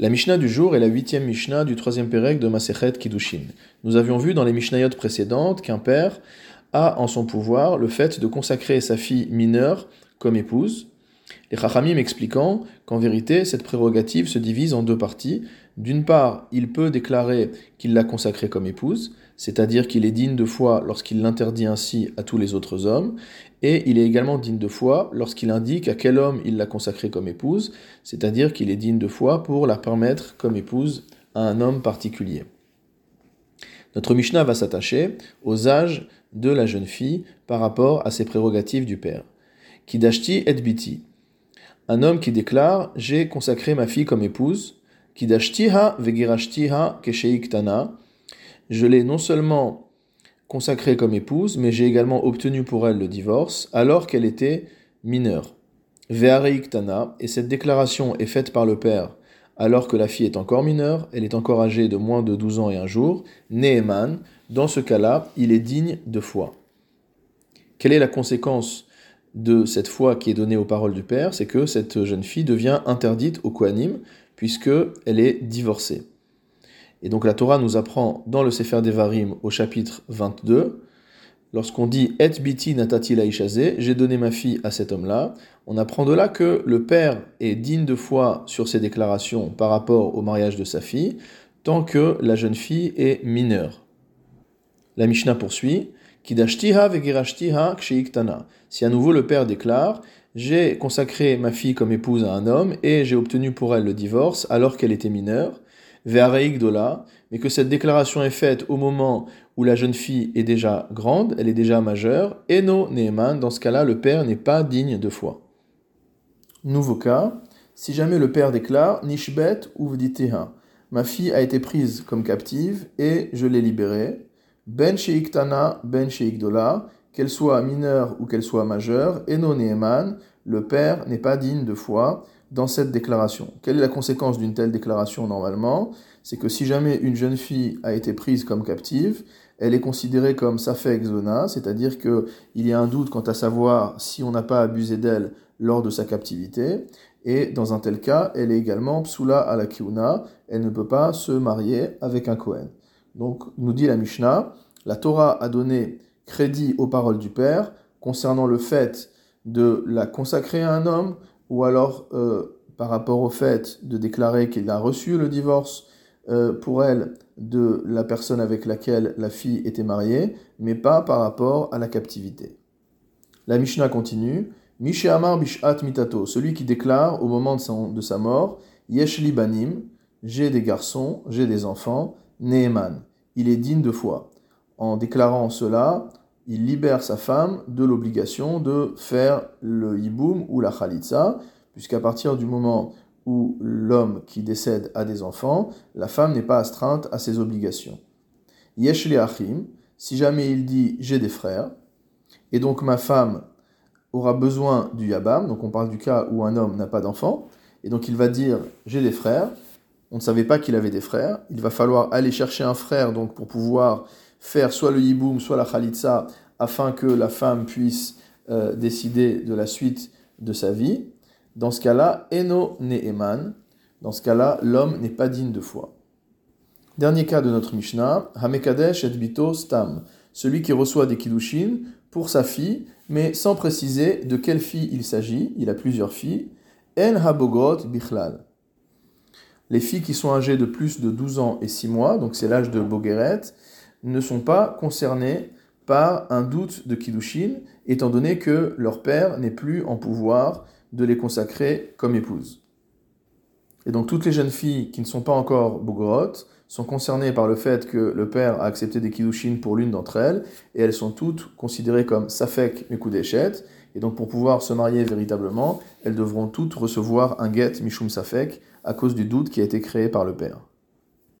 La Mishnah du jour est la huitième Mishnah du troisième Pérec de Masechet Kiddushin. Nous avions vu dans les Mishnayot précédentes qu'un père a en son pouvoir le fait de consacrer sa fille mineure comme épouse. Les Chachamim expliquant qu'en vérité, cette prérogative se divise en deux parties. D'une part, il peut déclarer qu'il l'a consacrée comme épouse, c'est-à-dire qu'il est digne de foi lorsqu'il l'interdit ainsi à tous les autres hommes, et il est également digne de foi lorsqu'il indique à quel homme il l'a consacrée comme épouse, c'est-à-dire qu'il est digne de foi pour la permettre comme épouse à un homme particulier. Notre Mishnah va s'attacher aux âges de la jeune fille par rapport à ses prérogatives du père. Kidashti et biti. Un homme qui déclare J'ai consacré ma fille comme épouse. Kidashtiha vegirashtiha kesheiktana. Je l'ai non seulement consacrée comme épouse, mais j'ai également obtenu pour elle le divorce alors qu'elle était mineure. Ve'areiktana, et cette déclaration est faite par le père alors que la fille est encore mineure, elle est encore âgée de moins de 12 ans et un jour, Neheman, dans ce cas-là, il est digne de foi. Quelle est la conséquence de cette foi qui est donnée aux paroles du père? C'est que cette jeune fille devient interdite au Kohanim, puisqu'elle est divorcée. Et donc la Torah nous apprend dans le Sefer Devarim au chapitre 22, lorsqu'on dit Et biti natati j'ai donné ma fille à cet homme-là, on apprend de là que le père est digne de foi sur ses déclarations par rapport au mariage de sa fille, tant que la jeune fille est mineure. La Mishnah poursuit Kidashtiha vegirashtiha kshiiktana. Si à nouveau le père déclare J'ai consacré ma fille comme épouse à un homme et j'ai obtenu pour elle le divorce alors qu'elle était mineure, dola, mais que cette déclaration est faite au moment où la jeune fille est déjà grande, elle est déjà majeure, et no Neeman, dans ce cas-là, le père n'est pas digne de foi. Nouveau cas, si jamais le père déclare Nishbet ou ma fille a été prise comme captive et je l'ai libérée, Ben Sheiktana, Ben qu'elle soit mineure ou qu'elle soit majeure, et no Neeman, le père n'est pas digne de foi, dans cette déclaration. Quelle est la conséquence d'une telle déclaration normalement? C'est que si jamais une jeune fille a été prise comme captive, elle est considérée comme safek zona, c'est-à-dire qu'il y a un doute quant à savoir si on n'a pas abusé d'elle lors de sa captivité, et dans un tel cas, elle est également psula à la kiuna, elle ne peut pas se marier avec un Kohen. Donc, nous dit la Mishnah, la Torah a donné crédit aux paroles du Père concernant le fait de la consacrer à un homme, ou alors euh, par rapport au fait de déclarer qu'il a reçu le divorce euh, pour elle de la personne avec laquelle la fille était mariée, mais pas par rapport à la captivité. La Mishnah continue. Mishéamar bishat mitato, celui qui déclare au moment de, de sa mort, Yesh banim, j'ai des garçons, j'ai des enfants, Neeman, il est digne de foi. En déclarant cela, il libère sa femme de l'obligation de faire le hiboum ou la khalitsa, puisqu'à partir du moment où l'homme qui décède a des enfants, la femme n'est pas astreinte à ses obligations. Yesh achim, si jamais il dit j'ai des frères, et donc ma femme aura besoin du yabam, donc on parle du cas où un homme n'a pas d'enfant, et donc il va dire j'ai des frères, on ne savait pas qu'il avait des frères, il va falloir aller chercher un frère donc pour pouvoir faire soit le yiboum, soit la khalitsa, afin que la femme puisse euh, décider de la suite de sa vie. Dans ce cas-là, eno ne'eman, dans ce cas-là, l'homme n'est pas digne de foi. Dernier cas de notre Mishnah, Hamekadesh et bito stam, celui qui reçoit des kiddushin pour sa fille, mais sans préciser de quelle fille il s'agit, il a plusieurs filles, en habogot bichlal. Les filles qui sont âgées de plus de 12 ans et 6 mois, donc c'est l'âge de Bogeret, ne sont pas concernés par un doute de Kiddushin, étant donné que leur père n'est plus en pouvoir de les consacrer comme épouses. Et donc toutes les jeunes filles qui ne sont pas encore Bogorot sont concernées par le fait que le père a accepté des Kiddushin pour l'une d'entre elles, et elles sont toutes considérées comme Safek Mekudeshet, et donc pour pouvoir se marier véritablement, elles devront toutes recevoir un get Mishum Safek à cause du doute qui a été créé par le père.